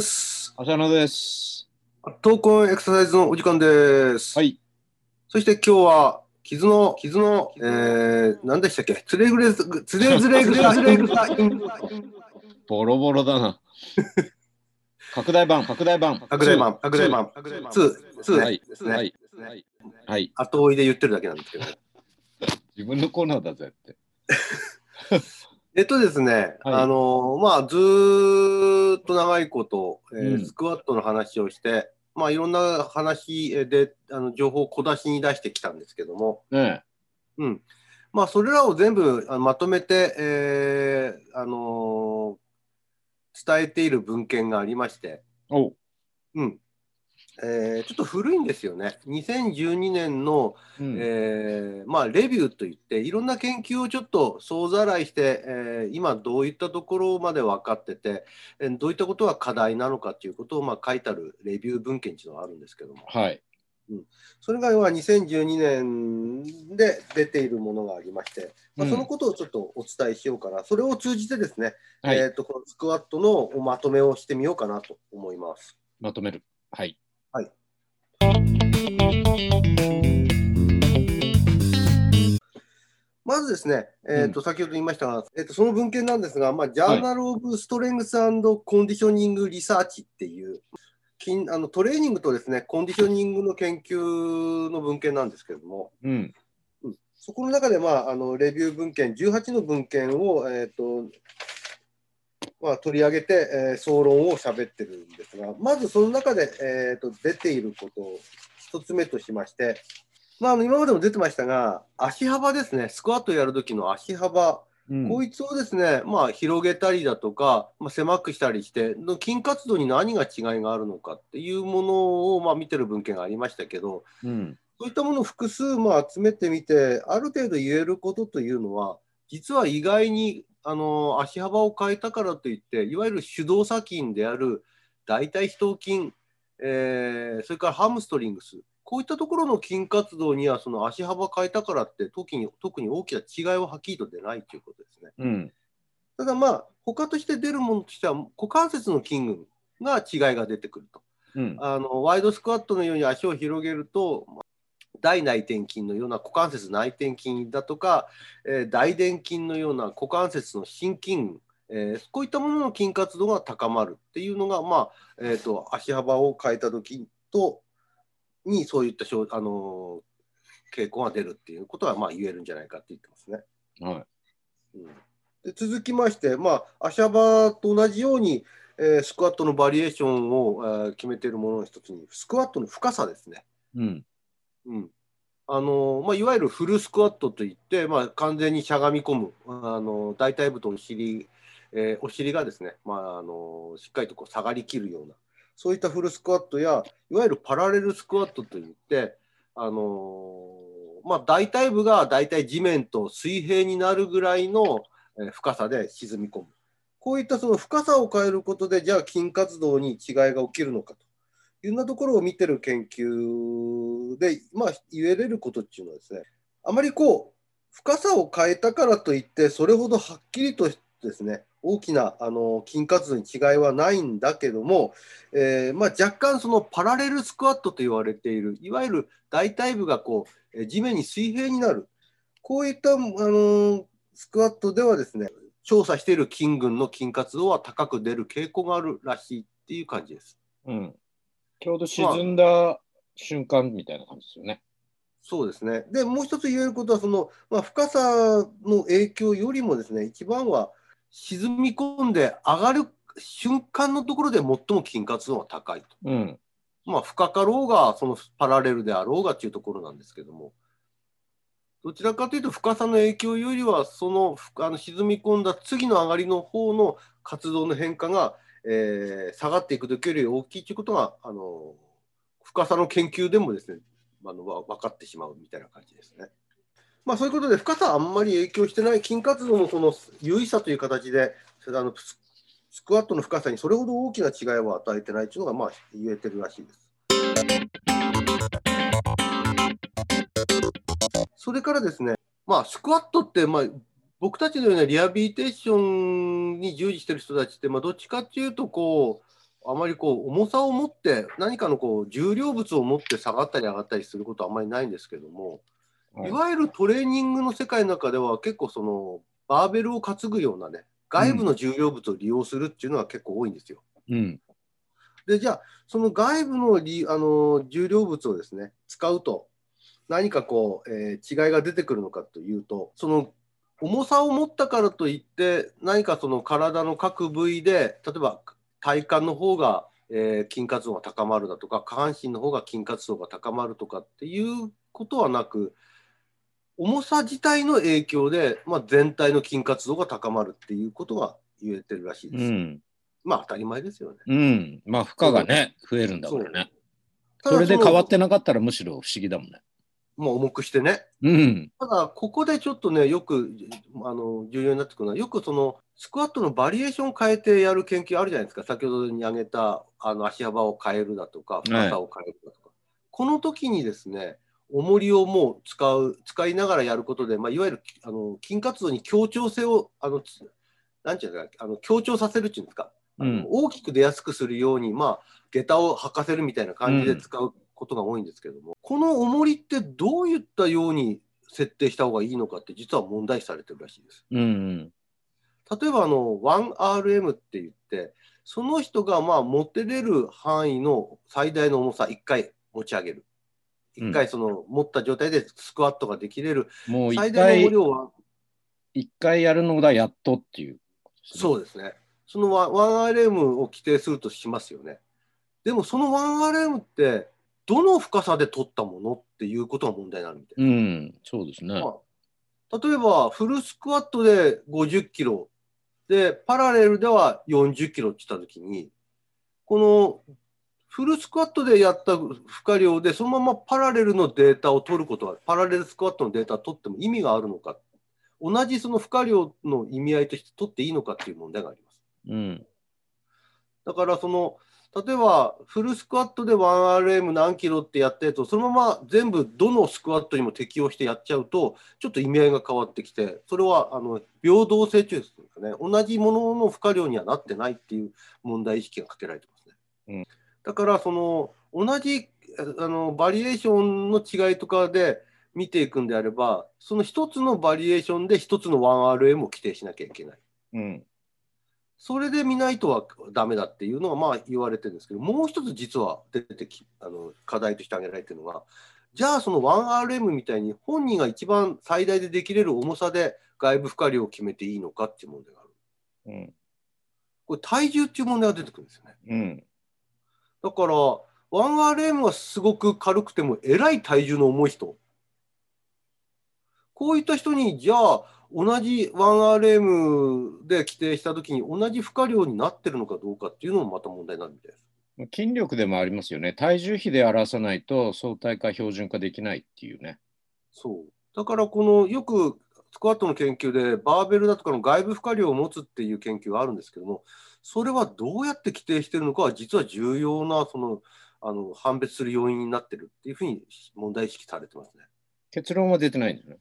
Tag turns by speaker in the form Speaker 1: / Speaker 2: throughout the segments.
Speaker 1: 浅野です。
Speaker 2: 闘魂エクササイズのお時間です。
Speaker 1: はい。
Speaker 2: そして今日は、傷の、傷の、えー、何でしたっけ？つれぐれ、つれずれぐれずれぐれ
Speaker 1: ボロボロだな。拡大版、拡大版。
Speaker 2: 拡大版、拡大版、2、2
Speaker 1: はい
Speaker 2: ですね。
Speaker 1: はい
Speaker 2: ですね
Speaker 1: はい。はい。
Speaker 2: 後追いで言ってるだけなんですけど。
Speaker 1: 自分のコーナーだぜって。
Speaker 2: えっとですね、
Speaker 1: はい。
Speaker 2: あのまあ、ずーっと長いこと、えー
Speaker 1: うん。
Speaker 2: スクワットの話をして、まあ、いろんな話であの情報を小出しに出してきたんですけども、
Speaker 1: ね
Speaker 2: うん。まあ、それらを全部あのまとめて、えーあのー伝えている文献がありまして、
Speaker 1: え。おう。
Speaker 2: うんえーちょっと古いんですよね。2012年の、
Speaker 1: うん
Speaker 2: えーまあ、レビューといっていろんな研究をちょっと総ざらいして、えー今どういったところまで分かってて、えーどういったことが課題なのかということを、まあ、書いてあるレビュー文献っていうのがあるんですけども
Speaker 1: はい。
Speaker 2: それが要は2012年で出ているものがありまして、まあ、
Speaker 1: うん
Speaker 2: そのことをちょっとお伝えしようかな、それを通じてですね、
Speaker 1: はい。
Speaker 2: えー、とこのスクワットのまとめをしてみようかなと思います。
Speaker 1: まとめる。はい。
Speaker 2: まずですね、えーと先ほど言いましたが、えー、とその文献なんですが、まあ、ジャーナル・オブ・ストレングス・コンディショニング・リサーチっていう、筋あのトレーニングとですね、コンディショニングの研究の文献なんですけれども、
Speaker 1: うん。
Speaker 2: そこの中で、まあ、あのレビュー文献、18の文献を、えーとまあ、取り上げて、えー総論を喋ってるんですが、まずその中で、えーと出ていることを一つ目としまして、まあ、あの今までも出てましたが、足幅ですね、スクワットやるときの足幅、
Speaker 1: うん。
Speaker 2: こいつをですね、まあ、広げたりだとか、まあ、狭くしたりして、の筋活動に何が違いがあるのかっていうものを、まあ、見てる文献がありましたけど、
Speaker 1: うん。
Speaker 2: そういったものを複数まあ集めてみて、ある程度言えることというのは、実は意外にあの足幅を変えたからといって、いわゆる手動作筋である大腿四頭筋、えーそれからハムストリングス、こういったところの筋活動には、その足幅変えたからって特に、特に大きな違いははっきりと出ないということですね。
Speaker 1: うん。
Speaker 2: ただまあ、他として出るものとしては、股関節の筋群が違いが出てくると。
Speaker 1: うん。
Speaker 2: あのワイドスクワットのように足を広げると、まあ大内転筋のような股関節内転筋だとか、えー大臀筋のような股関節の心筋群、えーこういったものの筋活動が高まるっていうのが、まあえー、と足幅を変えた時とにそういった症、あのー傾向が出るっていうことはまあ言えるんじゃないかって言ってますね。
Speaker 1: はい。
Speaker 2: うんで続きまして、まあ、足幅と同じように、えースクワットのバリエーションを、えー決めているものの一つに、スクワットの深さですね。
Speaker 1: うん。
Speaker 2: うんあのまあ、いわゆるフルスクワットといって、まあ、完全にしゃがみ込む、あの大腿部とお尻、えーお尻がですね、まあ、あのしっかりとこう下がりきるような、そういったフルスクワットや、いわゆるパラレルスクワットといって、あのまあ、大腿部が大体地面と水平になるぐらいの深さで沈み込む。こういったその深さを変えることで、じゃあ筋活動に違いが起きるのかというようなところを見てる研究で、まあ、言えれることっていうのはですね、あまりこう、深さを変えたからといって、それほどはっきりとですね、大きなあの筋活動に違いはないんだけども、えーまあ、若干そのパラレルスクワットと言われている、いわゆる大腿部がこうえー地面に水平になる、こういった、あのスクワットではですね、調査している筋群の筋活動は高く出る傾向があるらしいっていう感じです。
Speaker 1: うん。ちょうど沈んだ瞬間みたいな感じですよね。
Speaker 2: そうですね。で、もう一つ言えることは、その、まあ、深さの影響よりもですね、一番は沈み込んで上がる瞬間のところで最も筋活動が高いと。
Speaker 1: うん。
Speaker 2: まあ、深かろうが、そのパラレルであろうがというところなんですけども、どちらかというと、深さの影響よりは、そのふあの沈み込んだ次の上がりの方の活動の変化が、えー下がっていく時より大きいということが、あの深さの研究でもですね、あのわ分かってしまうみたいな感じですね。まあ、そういうことで、深さはあんまり影響してない、筋活動のその優位さという形で、あのススクワットの深さにそれほど大きな違いを与えてないというのが、まあ、言えてるらしいです。それからですね、まあ、スクワットって、まあ、僕たちのようなリハビリテーションに従事している人たちって、まあ、どっちかっていうとこう、あまりこう重さを持って何かのこう重量物を持って下がったり上がったりすることはあまりないんですけども、
Speaker 1: い
Speaker 2: いわゆるトレーニングの世界の中では結構そのバーベルを担ぐようなね外部の重量物を利用するっていうのは結構多いんですよ。
Speaker 1: うん。
Speaker 2: でじゃあその外部のりあの重量物をですね使うと何かこう、えー違いが出てくるのかというとその重さを持ったからといって何かその体の各部位で例えば体幹の方が、えー筋活動が高まるだとか下半身の方が筋活動が高まるとかっていうことはなく重さ自体の影響で、まあ、全体の筋活動が高まるっていうことが言えてるらしいです。
Speaker 1: うん。
Speaker 2: まあ当たり前ですよね。
Speaker 1: うん。まあ、負荷がね、増えるんだからね。
Speaker 2: ただ
Speaker 1: それで
Speaker 2: の
Speaker 1: 変わってなかったらむしろ不思議だもんね。
Speaker 2: もう重くしてね。
Speaker 1: うん。
Speaker 2: ただ、ここでちょっとね、よくあの重要になってくるのは、よくそのスクワットのバリエーションを変えてやる研究あるじゃないですか、先ほどに挙げたあの足幅を変えるだとか、深さを変えるだとか、この時にですね、重りをもう使う使いながらやることで、まあ、いわゆるあの筋活動に協調性を、あのつなんていうんですか、あの強調させるっていうんですか、
Speaker 1: うん。
Speaker 2: 大きく出やすくするように、まあ、下駄を履かせるみたいな感じで使うことが多いんですけども、この重りってどういったように設定した方がいいのかって実は問題視されてるらしいです。
Speaker 1: うん。
Speaker 2: 例えばあの 1RM って言ってその人がまあ持ってれる範囲の最大の重さ1回持ち上げる。
Speaker 1: うん
Speaker 2: 1回その持った状態でスクワットができれる
Speaker 1: もう
Speaker 2: 量は
Speaker 1: 一回やるのだ、やっとっていう。
Speaker 2: そうですね。その 1RM を規定するとしますよね。でもその 1RM ってどの深さで取ったものっていうことが問題になるみたいな。
Speaker 1: うん。そうですね。
Speaker 2: まあ例えばフルスクワットで50キロでパラレルでは40キロって言った時にこのフルスクワットでやった負荷量でそのままパラレルのデータを取ることはパラレルスクワットのデータを取っても意味があるのか同じその負荷量の意味合いとして取っていいのかっていう問題があります。
Speaker 1: うん。
Speaker 2: だからその例えばフルスクワットで 1RM 何キロってやったやつをそのまま全部どのスクワットにも適用してやっちゃうとちょっと意味合いが変わってきてそれはあの平等性というんですかね同じものの負荷量にはなってないっていう問題意識がかけられてますね。
Speaker 1: うん
Speaker 2: だからその同じあのバリエーションの違いとかで見ていくんであればその一つのバリエーションで一つの 1RM を規定しなきゃいけない。
Speaker 1: うん。
Speaker 2: それで見ないとはダメだっていうのがまあ言われてるんですけど、もう一つ実は出てきあの課題として挙げられてるのが、じゃあその 1RM みたいに本人が一番最大でできれる重さで外部負荷量を決めていいのかっていう問題がある。
Speaker 1: うん。
Speaker 2: これ体重っていう問題が出てくるんですよね。
Speaker 1: うん。
Speaker 2: だから 1RM はすごく軽くてもえらい体重の重い人。こういった人にじゃあ同じ 1RM で規定したときに同じ負荷量になってるのかどうかっていうのもまた問題になるみたいです。
Speaker 1: 筋力でもありますよね。体重比で表さないと相対化標準化できないっていうね。
Speaker 2: そう。だからこのよくスクワットの研究でバーベルだとかの外部負荷量を持つっていう研究があるんですけども、それはどうやって規定してるのかは実は重要なそのあの判別する要因になってるっていうふうに問題意識されてますね。
Speaker 1: 結論は出てないんですね。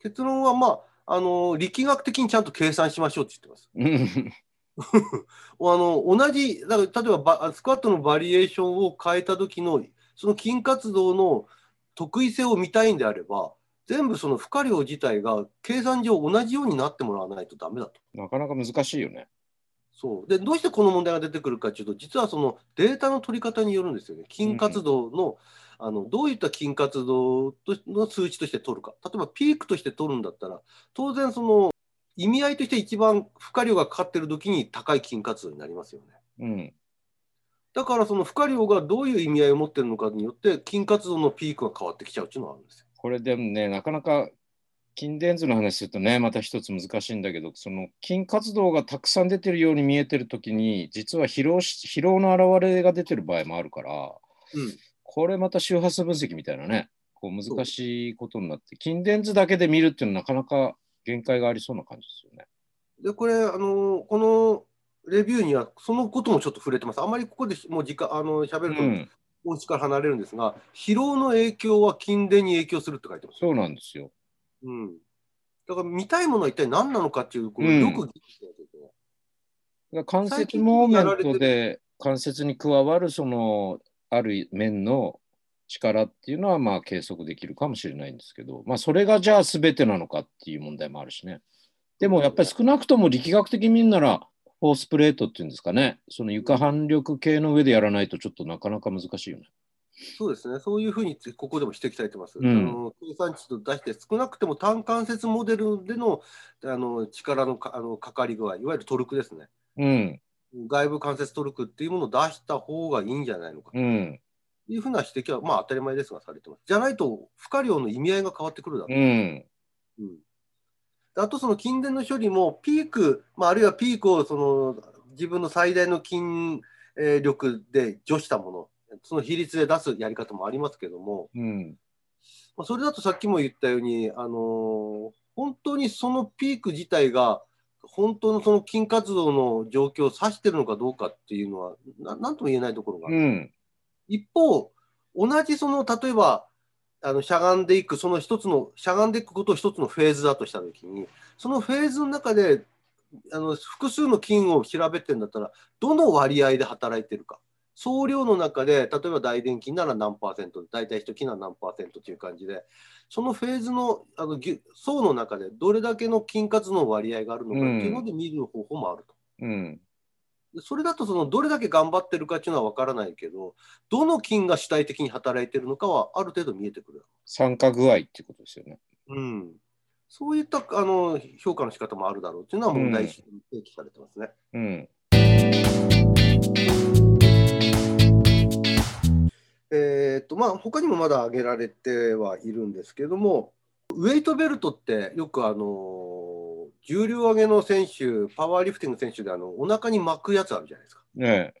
Speaker 2: 結論はまああの力学的にちゃんと計算しましょうって言ってます。
Speaker 1: うん。
Speaker 2: あの同じだから例えばバスクワットのバリエーションを変えた時のその筋活動の得意性を見たいんであれば全部その負荷量自体が計算上同じようになってもらわないとダメだと。
Speaker 1: なかなか難しいよね。
Speaker 2: そうでどうしてこの問題が出てくるかというと実はそのデータの取り方によるんですよね。筋活動の,、あのどういった筋活動との数値として取るか例えばピークとして取るんだったら当然その意味合いとして一番負荷量がかかってる時に高い筋活動になりますよね。
Speaker 1: うん。
Speaker 2: だからその負荷量がどういう意味合いを持ってるのかによって筋活動のピークが変わってきちゃうっていうのがあるんですよ。
Speaker 1: これでもね、なかなか筋電図の話するとね、また一つ難しいんだけど、その筋活動がたくさん出てるように見えてるときに、実は疲労し疲労の表れが出てる場合もあるから、
Speaker 2: うん
Speaker 1: これまた周波数分析みたいなね、こう難しいことになって、筋電図だけで見るっていうのはなかなか限界がありそうな感じですよね。
Speaker 2: でこれあのこのレビューにはそのこともちょっと触れてます。あんまりここでもう時間あの喋ると
Speaker 1: うん、
Speaker 2: 本質から離れるんですが、疲労の影響は筋電に影響するって書いてます。
Speaker 1: そうなんですよ。
Speaker 2: うん、だから見たいものは一体何なのかっていうこ
Speaker 1: う
Speaker 2: よく議論しなきゃいけない
Speaker 1: 関節モーメントで関節に加わるそのある面の力っていうのはまあ計測できるかもしれないんですけど、まあ、それがじゃあ全てなのかっていう問題もあるしね。でもやっぱり少なくとも力学的に見るなら、フォースプレートっていうんですかね、その床反力系の上でやらないとちょっとなかなか難しいよね。
Speaker 2: そうですね、そういうふうにここでも指摘されてます。
Speaker 1: うん
Speaker 2: あの計算値と出して、少なくても単関節モデルでのあの力のかあのかかり具合、いわゆるトルクですね。
Speaker 1: うん、
Speaker 2: 外部関節トルクっていうものを出した方がいいんじゃないのかと
Speaker 1: うん、
Speaker 2: いうふうな指摘は、まあ、当たり前ですがされてます。じゃないと、負荷量の意味合いが変わってくるだろう。
Speaker 1: うん、
Speaker 2: あと、その筋電の処理も、ピーク、まあ、あるいはピークをその自分の最大の筋えー力で除したもの、その比率で出すやり方もありますけども、
Speaker 1: うん、
Speaker 2: まあそれだとさっきも言ったように、あのー本当にそのピーク自体が、本当のその筋活動の状況を指してるのかどうかっていうのは、ななんとも言えないところがある。
Speaker 1: うん、
Speaker 2: 一方、同じその例えばあのしゃがんでいく、その一つの、しゃがんでいくことを一つのフェーズだとしたときに、そのフェーズの中であの複数の筋を調べてるんだったら、どの割合で働いてるか。総量の中で、例えば大臀筋なら何パーセント、大腿四頭筋なら何パーセントという感じで、そのフェーズのあの層の中でどれだけの筋活の割合があるのかっていうので見る方法もあると。
Speaker 1: うん、
Speaker 2: でそれだとそのどれだけ頑張ってるかっていうのは分からないけど、どの筋が主体的に働いてるのかはある程度見えてくる。
Speaker 1: 酸化具合っていうことですよね。
Speaker 2: うん、そういったあの評価の仕方もあるだろうっていうのは問題意識に提起されてますね。
Speaker 1: うん、
Speaker 2: えーっとまあ他にもまだ挙げられてはいるんですけども、ウェイトベルトってよくあの重量上げの選手、パワーリフティング選手であのお腹に巻くやつあるじゃないですか。
Speaker 1: ね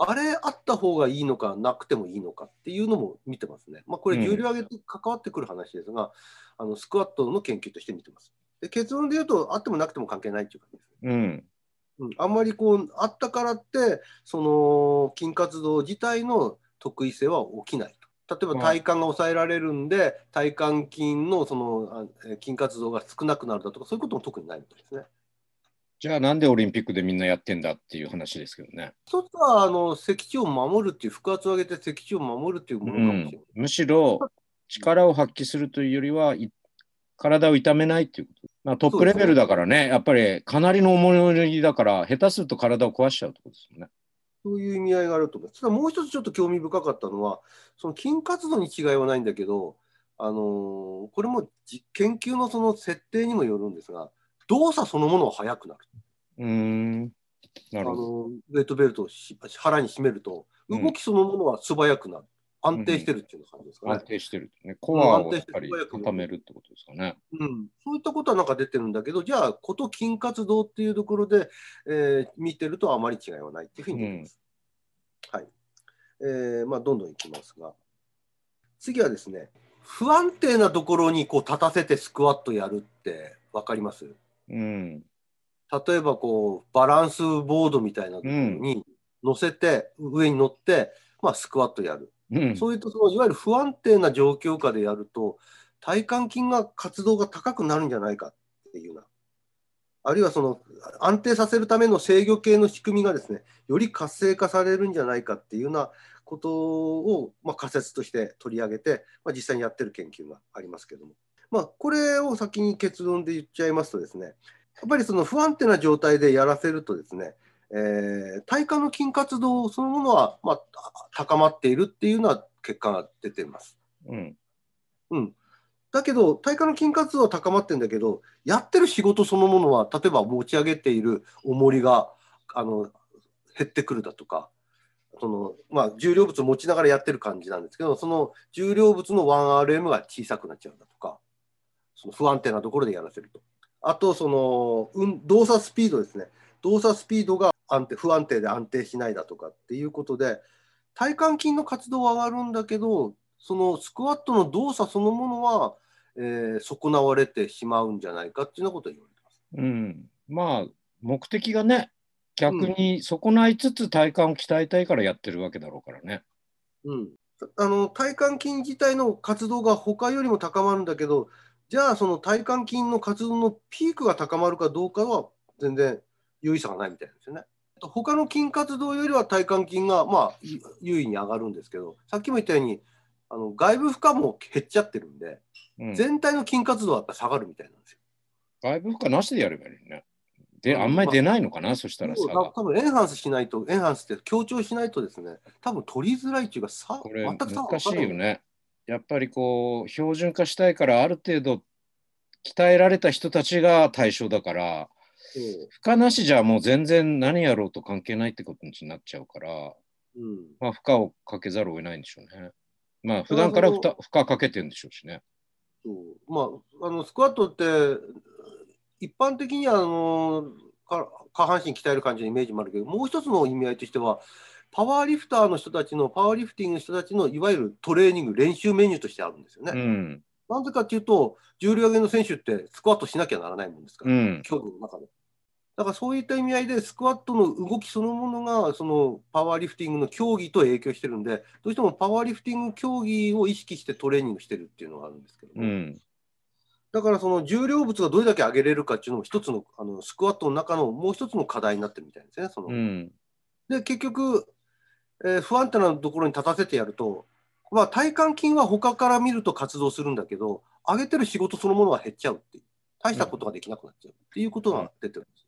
Speaker 2: あれあった方がいいのかなくてもいいのかっていうのも見てますね。まあ、これ
Speaker 1: うん
Speaker 2: 重量上げと関わってくる話ですが、あのスクワットの研究として見てます。で結論で言うと、あってもなくても関係ないっていう感じです。
Speaker 1: え、うん、
Speaker 2: うん、あんまりこうあったからってその筋活動自体の得意性は起きないと。例えば体幹が抑えられるんで、体幹筋のその筋活動が少なくなるだとかそういうことも特にないみたいですね。
Speaker 1: じゃあなんでオリンピックでみんなやってんだっていう話ですけどね。
Speaker 2: 一つはあの脊柱を守るっていう腹圧を上げて脊柱を守るっていうものかもしれない。
Speaker 1: むしろ力を発揮するというよりはい体を痛めないっていうこと。まあ、トップレベルだからね、やっぱりかなりの重りだから、下手すると体を壊しちゃうってことですよね。
Speaker 2: そういう意味合いがあると思います。ただもう一つちょっと興味深かったのは、その筋活動に違いはないんだけど、あのーこれも実研究のその設定にもよるんですが、動作そのものは速くなる。
Speaker 1: うーん。な
Speaker 2: あ
Speaker 1: るほど。
Speaker 2: のウェイトベルトをし腹に締めると、
Speaker 1: うん
Speaker 2: 動きそのものは素早くなる。安定してるっていう感じですかね。
Speaker 1: 安定してるね。コアをやっぱり固めるってことですかね。
Speaker 2: うん、そういったことはなんか出てるんだけど、じゃあ、こと筋活動っていうところで、えー見てるとあまり違いはないっていうふうに出てます。はい。えーまあ、どんどんいきますが、次はですね、不安定なところにこう立たせてスクワットやるって分かります？
Speaker 1: うん。
Speaker 2: 例えばこうバランスボードみたいなところに乗せて、上に乗って、まあ、スクワットやる。
Speaker 1: うん。
Speaker 2: そういうとそのいわゆる不安定な状況下でやると体幹筋が活動が高くなるんじゃないかっていうようなあるいはその安定させるための制御系の仕組みがですねより活性化されるんじゃないかっていうようなことを、まあ、仮説として取り上げて、まあ、実際にやってる研究がありますけども、まあ、これを先に結論で言っちゃいますとですねやっぱりその不安定な状態でやらせるとですねえー体幹の筋活動そのものは、まあ、高まっているっていうような結果が出ています。
Speaker 1: うん。
Speaker 2: うん、だけど体幹の筋活動は高まってるんだけどやってる仕事そのものは例えば持ち上げている重りがあの減ってくるだとかその、まあ、重量物を持ちながらやってる感じなんですけどその重量物の 1RM が小さくなっちゃうだとかその不安定なところでやらせると。あとその、うん、動作スピードですね動作スピードが安定不安定で安定しないだとかっていうことで体幹筋の活動は上がるんだけどそのスクワットの動作そのものは、えー損なわれてしまうんじゃないかっていうようなことを言われてます。
Speaker 1: うん。まあ、目的がね、逆に損ないつつ体幹を鍛えたいからやってるわけだろうからね。
Speaker 2: うん、あの体幹筋自体の活動が他よりも高まるんだけどじゃあその体幹筋の活動のピークが高まるかどうかは全然有意差がないみたいなんですよね。他の筋活動よりは体幹筋がまあゆ優位に上がるんですけど、さっきも言ったように、あの外部負荷も減っちゃってるんで、
Speaker 1: うん
Speaker 2: 全体の筋活動はやっぱ下がるみたいなんですよ。
Speaker 1: 外部負荷なしでやればいいね。で、
Speaker 2: うん
Speaker 1: あんまり出ないのかな、そしたらさ
Speaker 2: 多分エンハンスしないと、エンハンスって強調しないとですね、多分取りづらいっていうか、さ
Speaker 1: これ
Speaker 2: 全く
Speaker 1: 難しいよ。ね。やっぱりこう標準化したいからある程度鍛えられた人たちが対象だから負荷なしじゃもう全然何やろうと関係ないってことになっちゃうから、
Speaker 2: うん
Speaker 1: まあ、負荷をかけざるを得ないんでしょうね。まあ普段から負負荷かけてるんでしょうしね。
Speaker 2: そうまあ、あのスクワットって、一般的にはあのか下半身鍛える感じのイメージもあるけど、もう一つの意味合いとしては、パワーリフターの人たちの、パワーリフティングの人たちのいわゆるトレーニング、練習メニューとしてあるんですよね。
Speaker 1: うん。
Speaker 2: なぜかというと、重量挙げの選手ってスクワットしなきゃならないもんですから、
Speaker 1: うん。
Speaker 2: 競技の中で。だからそういった意味合いで、スクワットの動きそのものが、そのパワーリフティングの競技と影響してるんで、どうしてもパワーリフティング競技を意識してトレーニングしてるっていうのがあるんですけども、
Speaker 1: うん。
Speaker 2: だからその重量物がどれだけ上げれるかっていうのも一つのあのスクワットの中のもう一つの課題になってるみたいですね。その
Speaker 1: うん。
Speaker 2: で結局、えー不安定なところに立たせてやると、まあ、体幹筋は他から見ると活動するんだけど、上げてる仕事そのものは減っちゃうっていう、大したことができなくなっちゃうっていうことが出てるんです。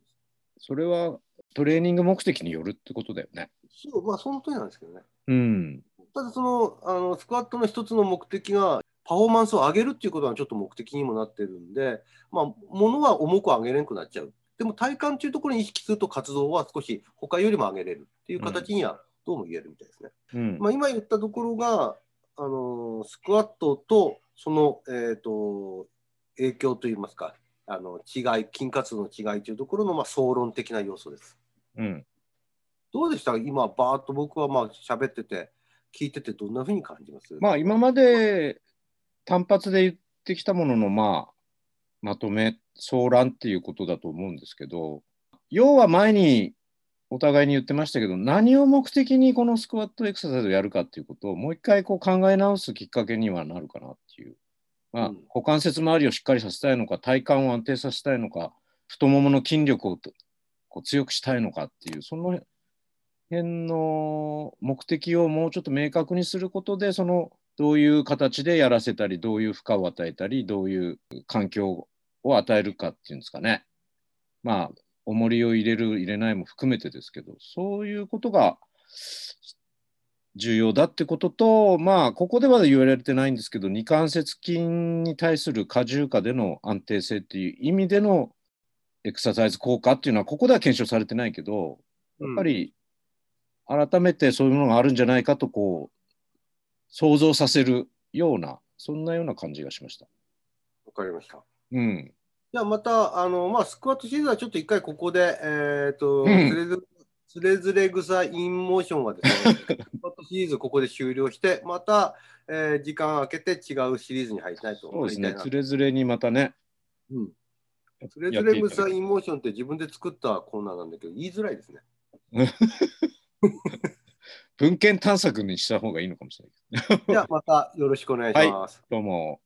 Speaker 1: それはトレーニング目的によるってことだよね。
Speaker 2: そうまあ、その通りなんですけどね。
Speaker 1: うん。
Speaker 2: ただそのあのスクワットの一つの目的がパフォーマンスを上げるっていうことがちょっと目的にもなってるんで、まあ、物は重く上げれなくなっちゃう。でも体幹っていうところに意識すると活動は少し他よりも上げれるっていう形にはどうも言えるみたいですね。
Speaker 1: うん。
Speaker 2: まあ、今言ったところが、あのスクワットとその、えー、と影響といいますかあの違い筋活動の違いというところの、まあ、総論的な要素です。
Speaker 1: うん。
Speaker 2: どうでした？今バーッと僕はまあ喋ってて聞いててどんなふうに感じます？
Speaker 1: まあ今まで単発で言ってきたもののまあまとめ総覧っていうことだと思うんですけど要は前にお互いに言ってましたけど何を目的にこのスクワットエクササイズをやるかっていうことをもう一回こう考え直すきっかけにはなるかなっていう、まあ
Speaker 2: うん。
Speaker 1: 股関節周りをしっかりさせたいのか体幹を安定させたいのか太ももの筋力をとこう強くしたいのかっていうその辺の目的をもうちょっと明確にすることでそのどういう形でやらせたりどういう負荷を与えたりどういう環境を与えるかっていうんですかね。まあ重りを入れる入れないも含めてですけどそういうことが重要だってこととまあここでは言われてないんですけど二関節筋に対する過重化での安定性っていう意味でのエクササイズ効果っていうのはここでは検証されてないけどやっぱり改めてそういうものがあるんじゃないかとこう想像させるようなそんなような感じがしました。
Speaker 2: わかりました。
Speaker 1: うん、
Speaker 2: じゃあまたあの、まあ、スクワットシリーズはちょっと一回ここで、えーと
Speaker 1: うん
Speaker 2: つれずつれずれ草インモーションはですね、シリーズここで終了して、また、えー時間を空けて違うシリーズに入りたいと
Speaker 1: そうですね
Speaker 2: 入りたいな
Speaker 1: つれづれにままたね
Speaker 2: うんつれ草インモーションって自分で作ったコーナーなんだけど、言いづらいですね。
Speaker 1: 文献探索にした方がいいのかもしれない。
Speaker 2: じゃあまたよろしくお願いします。
Speaker 1: どうも。